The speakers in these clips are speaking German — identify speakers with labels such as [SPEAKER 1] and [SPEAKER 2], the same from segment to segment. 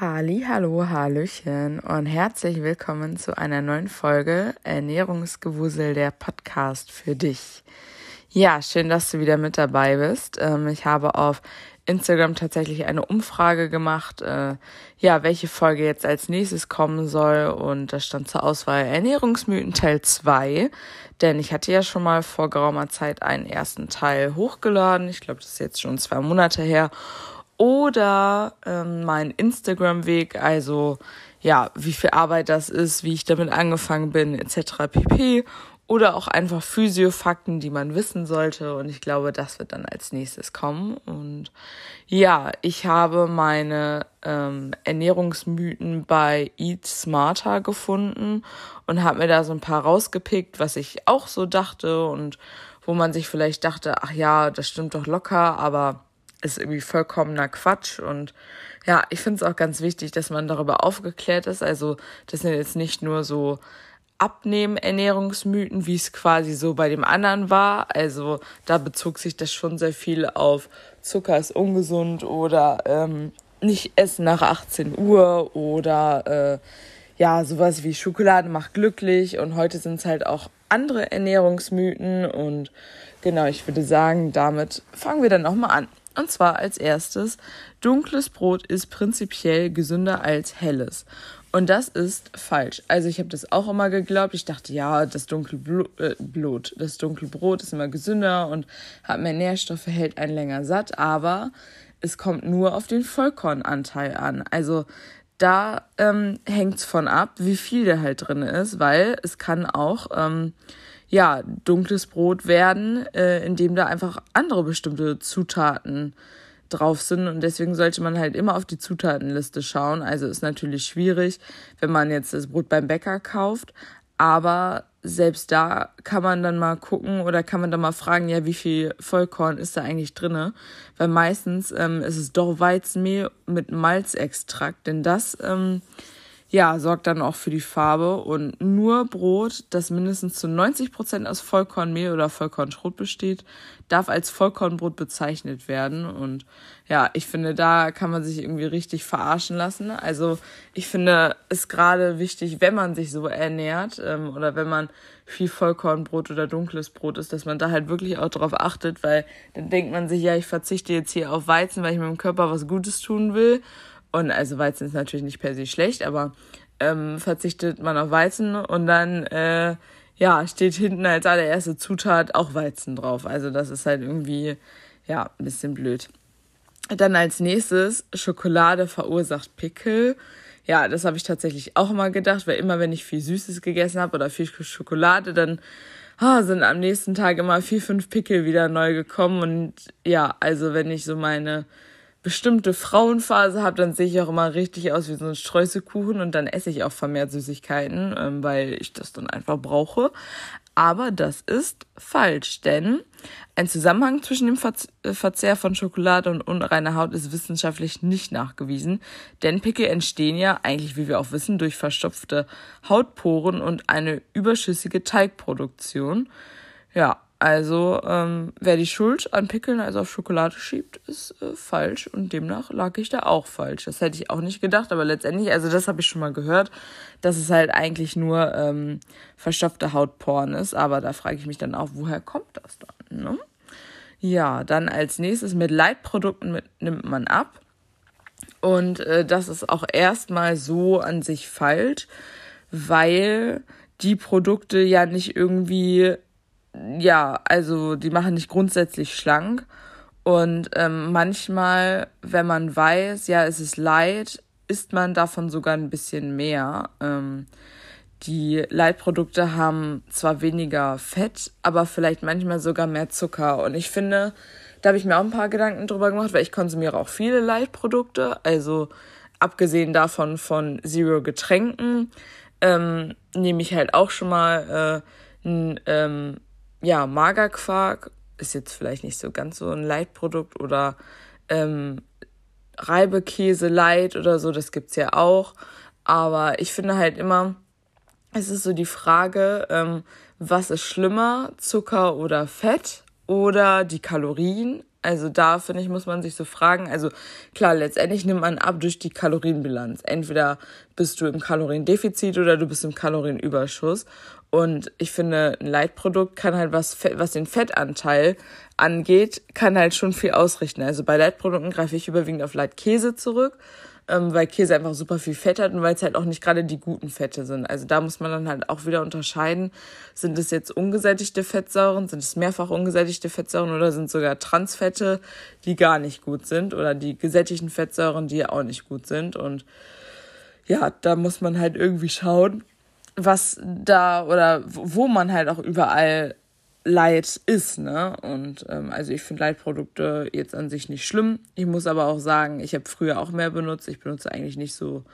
[SPEAKER 1] Halli, hallo, hallöchen und herzlich willkommen zu einer neuen Folge Ernährungsgewusel der Podcast für dich. Ja, schön, dass du wieder mit dabei bist. Ähm, ich habe auf Instagram tatsächlich eine Umfrage gemacht, äh, ja, welche Folge jetzt als nächstes kommen soll und da stand zur Auswahl Ernährungsmythen Teil 2, denn ich hatte ja schon mal vor geraumer Zeit einen ersten Teil hochgeladen. Ich glaube, das ist jetzt schon zwei Monate her oder ähm, mein Instagram-Weg, also ja, wie viel Arbeit das ist, wie ich damit angefangen bin, etc. pp. Oder auch einfach Physiofakten, die man wissen sollte. Und ich glaube, das wird dann als nächstes kommen. Und ja, ich habe meine ähm, Ernährungsmythen bei Eat Smarter gefunden und habe mir da so ein paar rausgepickt, was ich auch so dachte und wo man sich vielleicht dachte, ach ja, das stimmt doch locker, aber ist irgendwie vollkommener Quatsch. Und ja, ich finde es auch ganz wichtig, dass man darüber aufgeklärt ist. Also das sind jetzt nicht nur so Abnehmen-Ernährungsmythen, wie es quasi so bei dem anderen war. Also da bezog sich das schon sehr viel auf Zucker ist ungesund oder ähm, nicht essen nach 18 Uhr oder äh, ja, sowas wie Schokolade macht glücklich. Und heute sind es halt auch andere Ernährungsmythen. Und genau, ich würde sagen, damit fangen wir dann auch mal an. Und zwar als erstes, dunkles Brot ist prinzipiell gesünder als helles. Und das ist falsch. Also ich habe das auch immer geglaubt. Ich dachte, ja, das dunkle äh, Blut, das dunkle Brot ist immer gesünder und hat mehr Nährstoffe, hält einen länger satt. Aber es kommt nur auf den Vollkornanteil an. Also da ähm, hängt es von ab, wie viel der halt drin ist, weil es kann auch ähm, ja, dunkles Brot werden, äh, indem da einfach andere bestimmte Zutaten drauf sind und deswegen sollte man halt immer auf die Zutatenliste schauen. Also ist natürlich schwierig, wenn man jetzt das Brot beim Bäcker kauft, aber selbst da kann man dann mal gucken oder kann man dann mal fragen, ja, wie viel Vollkorn ist da eigentlich drinne? Weil meistens ähm, ist es doch Weizenmehl mit Malzextrakt, denn das ähm, ja, sorgt dann auch für die Farbe und nur Brot, das mindestens zu 90 Prozent aus Vollkornmehl oder Vollkornschrot besteht, darf als Vollkornbrot bezeichnet werden und ja, ich finde, da kann man sich irgendwie richtig verarschen lassen. Also ich finde es gerade wichtig, wenn man sich so ernährt ähm, oder wenn man viel Vollkornbrot oder dunkles Brot ist, dass man da halt wirklich auch darauf achtet, weil dann denkt man sich, ja, ich verzichte jetzt hier auf Weizen, weil ich meinem Körper was Gutes tun will und also Weizen ist natürlich nicht per se schlecht, aber ähm, verzichtet man auf Weizen und dann äh, ja steht hinten als allererste Zutat auch Weizen drauf. Also das ist halt irgendwie ja ein bisschen blöd. Dann als nächstes Schokolade verursacht Pickel. Ja, das habe ich tatsächlich auch immer gedacht, weil immer wenn ich viel Süßes gegessen habe oder viel Schokolade, dann oh, sind am nächsten Tag immer vier, fünf Pickel wieder neu gekommen. Und ja, also wenn ich so meine bestimmte Frauenphase habe, dann sehe ich auch immer richtig aus wie so ein Streuselkuchen und dann esse ich auch vermehrt Süßigkeiten, ähm, weil ich das dann einfach brauche. Aber das ist falsch, denn ein Zusammenhang zwischen dem äh, Verzehr von Schokolade und unreiner Haut ist wissenschaftlich nicht nachgewiesen, denn Pickel entstehen ja eigentlich, wie wir auch wissen, durch verstopfte Hautporen und eine überschüssige Teigproduktion. Ja, also, ähm, wer die Schuld an Pickeln also auf Schokolade schiebt, ist äh, falsch und demnach lag ich da auch falsch. Das hätte ich auch nicht gedacht, aber letztendlich, also das habe ich schon mal gehört, dass es halt eigentlich nur ähm, verstopfte Hautporen ist, aber da frage ich mich dann auch, woher kommt das dann? Ne? Ja, dann als nächstes mit Leitprodukten mit, nimmt man ab und äh, das ist auch erstmal so an sich falsch, weil die Produkte ja nicht irgendwie ja, also die machen nicht grundsätzlich schlank. Und ähm, manchmal, wenn man weiß, ja, es ist Leid, isst man davon sogar ein bisschen mehr. Ähm, die Leitprodukte haben zwar weniger Fett, aber vielleicht manchmal sogar mehr Zucker. Und ich finde, da habe ich mir auch ein paar Gedanken drüber gemacht, weil ich konsumiere auch viele Leitprodukte. Also abgesehen davon von Zero Getränken ähm, nehme ich halt auch schon mal äh, ein ähm, ja, Magerquark ist jetzt vielleicht nicht so ganz so ein Leitprodukt oder ähm, Reibekäse Light oder so, das gibt's ja auch. Aber ich finde halt immer, es ist so die Frage, ähm, was ist schlimmer, Zucker oder Fett oder die Kalorien Also da finde ich, muss man sich so fragen. Also klar, letztendlich nimmt man ab durch die Kalorienbilanz. Entweder bist du im Kaloriendefizit oder du bist im Kalorienüberschuss. Und ich finde, ein Leitprodukt kann halt, was, was den Fettanteil angeht, kann halt schon viel ausrichten. Also bei Leitprodukten greife ich überwiegend auf Leitkäse zurück ähm, weil Käse einfach super viel Fett hat und weil es halt auch nicht gerade die guten Fette sind. Also da muss man dann halt auch wieder unterscheiden, sind es jetzt ungesättigte Fettsäuren, sind es mehrfach ungesättigte Fettsäuren oder sind sogar Transfette, die gar nicht gut sind oder die gesättigten Fettsäuren, die auch nicht gut sind. Und ja, da muss man halt irgendwie schauen, was da oder wo man halt auch überall Leid ist, ne? Und ähm, also ich finde Leitprodukte jetzt an sich nicht schlimm. Ich muss aber auch sagen, ich habe früher auch mehr benutzt. Ich benutze eigentlich nicht so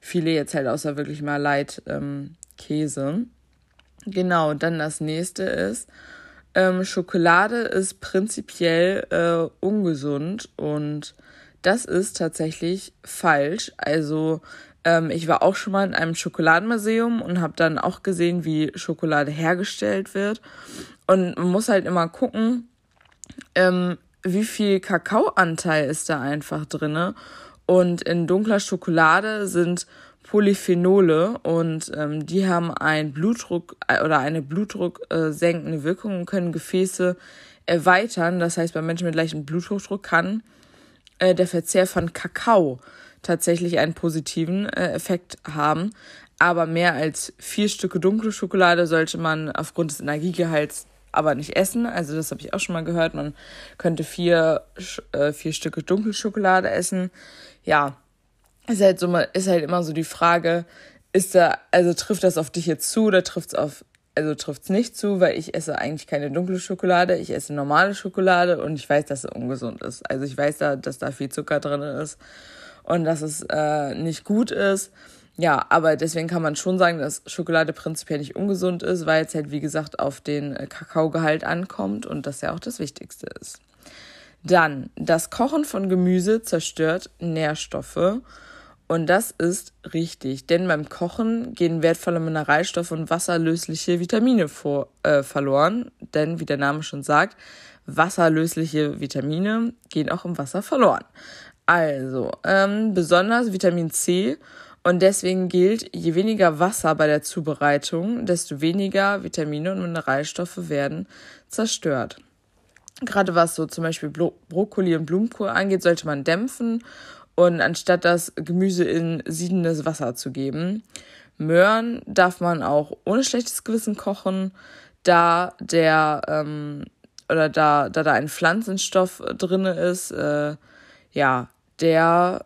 [SPEAKER 1] viele jetzt halt außer wirklich mal Leitkäse. Ähm, genau, dann das nächste ist, ähm, Schokolade ist prinzipiell äh, ungesund und das ist tatsächlich falsch. Also ähm, ich war auch schon mal in einem Schokoladenmuseum und habe dann auch gesehen, wie Schokolade hergestellt wird. Und man muss halt immer gucken, ähm, wie viel Kakaoanteil ist da einfach drinne. Und in dunkler Schokolade sind Polyphenole und ähm, die haben einen Blutdruck äh, oder eine Blutdruck äh, Wirkung und können Gefäße erweitern. Das heißt, bei Menschen mit leichtem Bluthochdruck kann äh, der Verzehr von Kakao tatsächlich einen positiven äh, Effekt haben. Aber mehr als vier Stücke dunkle Schokolade sollte man aufgrund des Energiegehalts aber nicht essen. Also das habe ich auch schon mal gehört. Man könnte vier, äh, vier Stücke Dunkelschokolade essen. Ja, ist halt so ist halt immer so die Frage, ist da, also trifft das auf dich jetzt zu oder trifft es auf, also trifft es nicht zu, weil ich esse eigentlich keine dunkle Schokolade, ich esse normale Schokolade und ich weiß, dass sie ungesund ist. Also ich weiß da, dass da viel Zucker drin ist und dass es äh, nicht gut ist. Ja, aber deswegen kann man schon sagen, dass Schokolade prinzipiell nicht ungesund ist, weil es halt, wie gesagt, auf den äh, Kakaogehalt ankommt und das ja auch das Wichtigste ist. Dann, das Kochen von Gemüse zerstört Nährstoffe. Und das ist richtig, denn beim Kochen gehen wertvolle Mineralstoffe und wasserlösliche Vitamine vor, äh, verloren. Denn, wie der Name schon sagt, wasserlösliche Vitamine gehen auch im Wasser verloren. Also, ähm, besonders Vitamin C und deswegen gilt, je weniger Wasser bei der Zubereitung, desto weniger Vitamine und Mineralstoffe werden zerstört. Gerade was so zum Beispiel Bro Brokkoli und Blumenkohl angeht, sollte man dämpfen und anstatt das Gemüse in siedendes Wasser zu geben. Möhren darf man auch ohne schlechtes Gewissen kochen, da der ähm, oder da, da da ein Pflanzenstoff drinne ist, äh, ja, der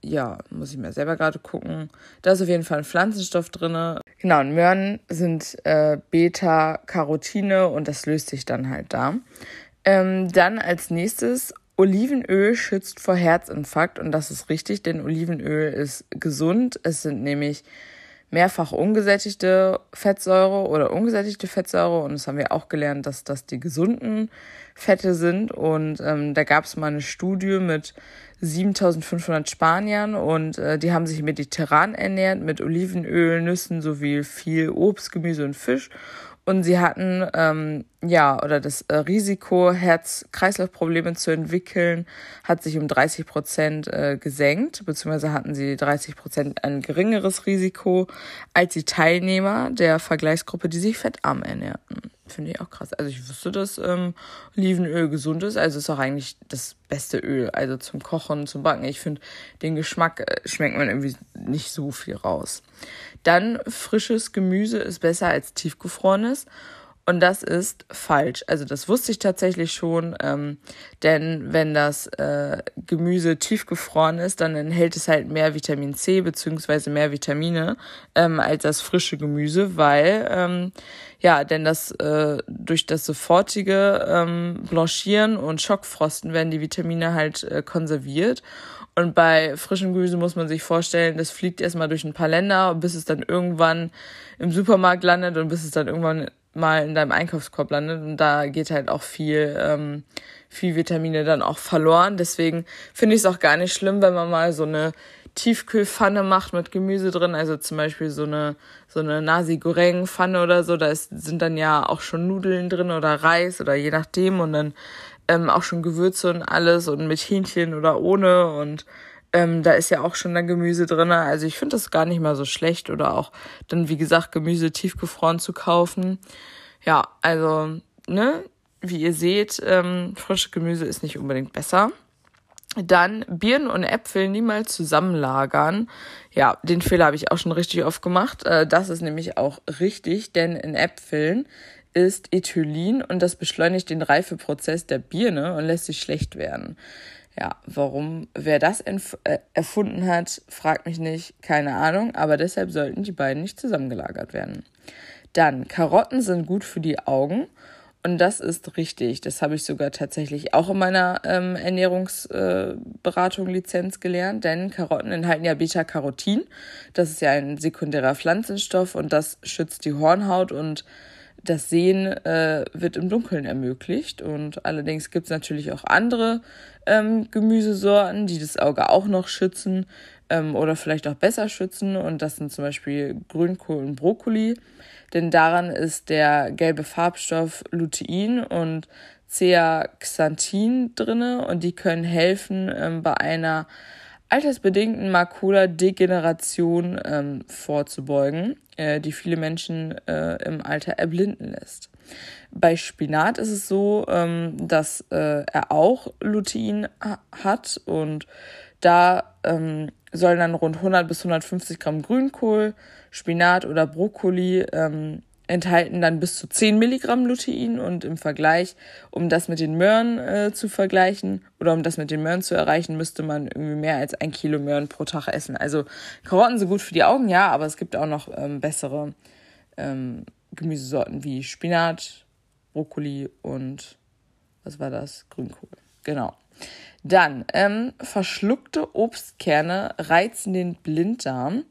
[SPEAKER 1] ja, muss ich mir selber gerade gucken. Da ist auf jeden Fall ein Pflanzenstoff drin. Genau, und Möhren sind äh, Beta-Carotine und das löst sich dann halt da. Ähm, dann als nächstes, Olivenöl schützt vor Herzinfarkt und das ist richtig, denn Olivenöl ist gesund. Es sind nämlich mehrfach ungesättigte Fettsäure oder ungesättigte Fettsäure und das haben wir auch gelernt, dass das die gesunden Fette sind und ähm, da gab es mal eine Studie mit 7500 Spaniern und äh, die haben sich mediterran ernährt mit Olivenöl, Nüssen sowie viel Obst, Gemüse und Fisch. Und sie hatten, ähm, ja, oder das äh, Risiko, Herz-Kreislauf-Probleme zu entwickeln, hat sich um 30 Prozent äh, gesenkt, beziehungsweise hatten sie 30 Prozent ein geringeres Risiko als die Teilnehmer der Vergleichsgruppe, die sich fettarm ernährten. Finde ich auch krass. Also ich wusste, dass ähm, Olivenöl gesund ist. Also ist auch eigentlich das beste Öl. Also zum Kochen, zum Backen. Ich finde, den Geschmack äh, schmeckt man irgendwie nicht so viel raus. Dann frisches Gemüse ist besser als tiefgefrorenes. Und das ist falsch. Also das wusste ich tatsächlich schon, ähm, denn wenn das äh, Gemüse tiefgefroren ist, dann enthält es halt mehr Vitamin C beziehungsweise mehr Vitamine ähm, als das frische Gemüse, weil ähm, ja, denn das äh, durch das sofortige ähm, Blanchieren und Schockfrosten werden die Vitamine halt äh, konserviert. Und bei frischem Gemüse muss man sich vorstellen, das fliegt erstmal durch ein paar Länder, bis es dann irgendwann im Supermarkt landet und bis es dann irgendwann mal in deinem Einkaufskorb landet. Und da geht halt auch viel, ähm, viel Vitamine dann auch verloren. Deswegen finde ich es auch gar nicht schlimm, wenn man mal so eine Tiefkühlpfanne macht mit Gemüse drin, also zum Beispiel so eine, so eine Nasi Goreng Pfanne oder so, da ist, sind dann ja auch schon Nudeln drin oder Reis oder je nachdem. Und dann ähm, auch schon Gewürze und alles und mit Hähnchen oder ohne. Und ähm, da ist ja auch schon dann Gemüse drin. Also ich finde das gar nicht mal so schlecht oder auch dann, wie gesagt, Gemüse tiefgefroren zu kaufen. Ja, also, ne, wie ihr seht, ähm, frische Gemüse ist nicht unbedingt besser. Dann Birnen und Äpfel niemals zusammenlagern. Ja, den Fehler habe ich auch schon richtig oft gemacht. Äh, das ist nämlich auch richtig, denn in Äpfeln ist Ethylin und das beschleunigt den Reifeprozess der Birne und lässt sich schlecht werden. Ja, warum, wer das äh, erfunden hat, fragt mich nicht, keine Ahnung, aber deshalb sollten die beiden nicht zusammengelagert werden. Dann, Karotten sind gut für die Augen und das ist richtig. Das habe ich sogar tatsächlich auch in meiner ähm, Ernährungsberatung äh, Lizenz gelernt, denn Karotten enthalten ja Beta-Carotin. Das ist ja ein sekundärer Pflanzenstoff und das schützt die Hornhaut und das Sehen äh, wird im Dunkeln ermöglicht. Und allerdings gibt es natürlich auch andere ähm, Gemüsesorten, die das Auge auch noch schützen ähm, oder vielleicht auch besser schützen. Und das sind zum Beispiel Grünkohl und Brokkoli. Denn daran ist der gelbe Farbstoff Lutein und Zeaxanthin drinne und die können helfen ähm, bei einer altersbedingten Makuladegeneration ähm, vorzubeugen, äh, die viele Menschen äh, im Alter erblinden lässt. Bei Spinat ist es so, ähm, dass äh, er auch Lutein hat und da ähm, sollen dann rund 100 bis 150 Gramm Grünkohl, Spinat oder Brokkoli ähm, enthalten dann bis zu 10 Milligramm Lutein und im Vergleich, um das mit den Möhren äh, zu vergleichen oder um das mit den Möhren zu erreichen, müsste man irgendwie mehr als ein Kilo Möhren pro Tag essen. Also Karotten sind gut für die Augen, ja, aber es gibt auch noch ähm, bessere ähm, Gemüsesorten wie Spinat, Brokkoli und was war das? Grünkohl. Genau. Dann ähm, verschluckte Obstkerne reizen den Blinddarm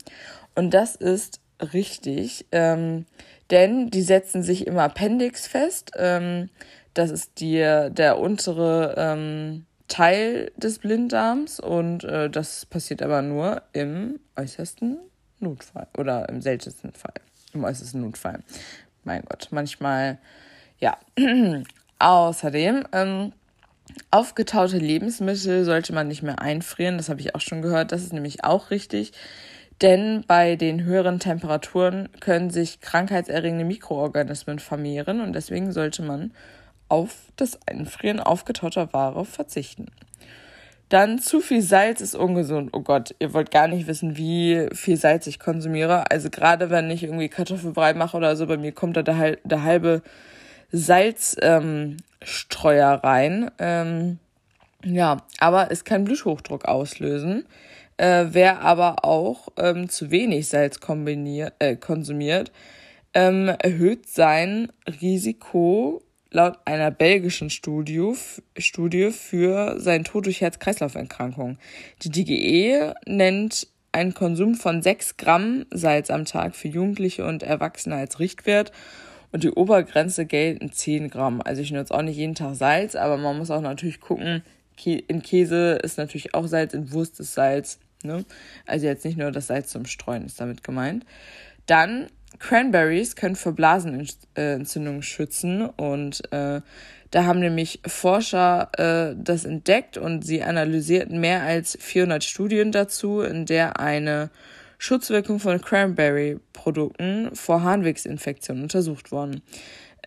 [SPEAKER 1] und das ist richtig. Ähm, denn die setzen sich im Appendix fest. Ähm, das ist die, der untere ähm, Teil des Blinddarms und äh, das passiert aber nur im äußersten Notfall oder im seltensten Fall. Im äußersten Notfall. Mein Gott, manchmal, ja. Außerdem, ähm, aufgetaute Lebensmittel sollte man nicht mehr einfrieren. Das habe ich auch schon gehört. Das ist nämlich auch richtig. Denn bei den höheren Temperaturen können sich krankheitserregende Mikroorganismen vermehren und deswegen sollte man auf das Einfrieren aufgetauter Ware verzichten. Dann zu viel Salz ist ungesund. Oh Gott, ihr wollt gar nicht wissen, wie viel Salz ich konsumiere. Also gerade wenn ich irgendwie Kartoffelbrei mache oder so, bei mir kommt da der, halbe Salzstreuer ähm, rein. Ähm, ja, aber es kann Bluthochdruck auslösen. Äh, wer aber auch ähm, zu wenig Salz äh, konsumiert, ähm, erhöht sein Risiko laut einer belgischen Studie, Studie für seinen Tod durch Herz-Kreislauf-Erkrankungen. Die DGE nennt einen Konsum von 6 Gramm Salz am Tag für Jugendliche und Erwachsene als Richtwert und die Obergrenze gelten 10 Gramm. Also ich nutze auch nicht jeden Tag Salz, aber man muss auch natürlich gucken, in Käse ist natürlich auch Salz, in Wurst ist Salz. Ne? Also jetzt nicht nur das Salz zum Streuen ist damit gemeint. Dann Cranberries können vor Blasenentzündungen schützen und äh, da haben nämlich Forscher äh, das entdeckt und sie analysierten mehr als 400 Studien dazu, in der eine Schutzwirkung von Cranberry-Produkten vor Harnwegsinfektionen untersucht wurden.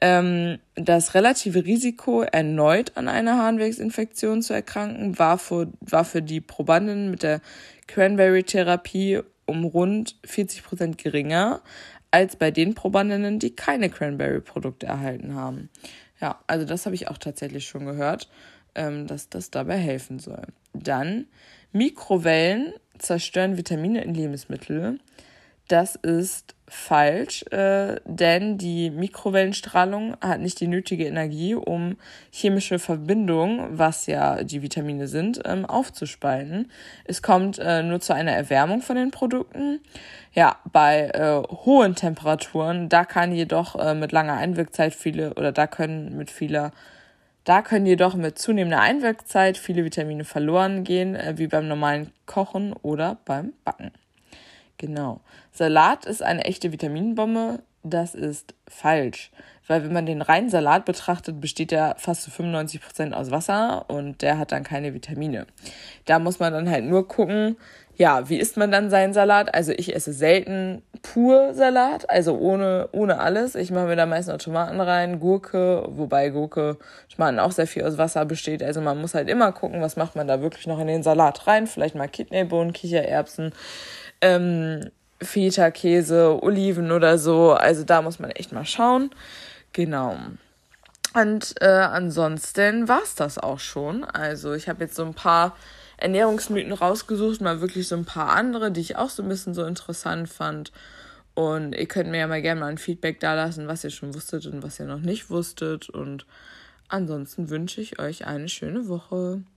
[SPEAKER 1] Ähm, das relative Risiko, erneut an einer Harnwegsinfektion zu erkranken, war für, war für die Probanden mit der Cranberry-Therapie um rund 40 Prozent geringer als bei den Probandinnen, die keine Cranberry-Produkte erhalten haben. Ja, also das habe ich auch tatsächlich schon gehört, ähm, dass das dabei helfen soll. Dann Mikrowellen zerstören Vitamine in Lebensmitteln. Das ist falsch, äh, denn die Mikrowellenstrahlung hat nicht die nötige Energie, um chemische Verbindungen, was ja die Vitamine sind, ähm, aufzuspalten. Es kommt äh, nur zu einer Erwärmung von den Produkten. Ja, bei äh, hohen Temperaturen, da kann jedoch äh, mit langer Einwirkzeit viele oder da können mit vieler da können jedoch mit zunehmender Einwirkzeit viele Vitamine verloren gehen, äh, wie beim normalen Kochen oder beim Backen. Genau. Salat ist eine echte Vitaminbombe. Das ist falsch. Weil wenn man den reinen Salat betrachtet, besteht er fast zu 95% aus Wasser und der hat dann keine Vitamine. Da muss man dann halt nur gucken, ja, wie isst man dann seinen Salat? Also ich esse selten pur Salat, also ohne, ohne alles. Ich mache mir da meist noch Tomaten rein, Gurke, wobei Gurke, Tomaten auch sehr viel aus Wasser besteht. Also man muss halt immer gucken, was macht man da wirklich noch in den Salat rein. Vielleicht mal Kidneybohnen, Kichererbsen, ähm, Feta-Käse, Oliven oder so. Also da muss man echt mal schauen. Genau. Und äh, ansonsten war's das auch schon. Also ich habe jetzt so ein paar Ernährungsmythen rausgesucht, mal wirklich so ein paar andere, die ich auch so ein bisschen so interessant fand. Und ihr könnt mir ja mal gerne mal ein Feedback da lassen, was ihr schon wusstet und was ihr noch nicht wusstet. Und ansonsten wünsche ich euch eine schöne Woche.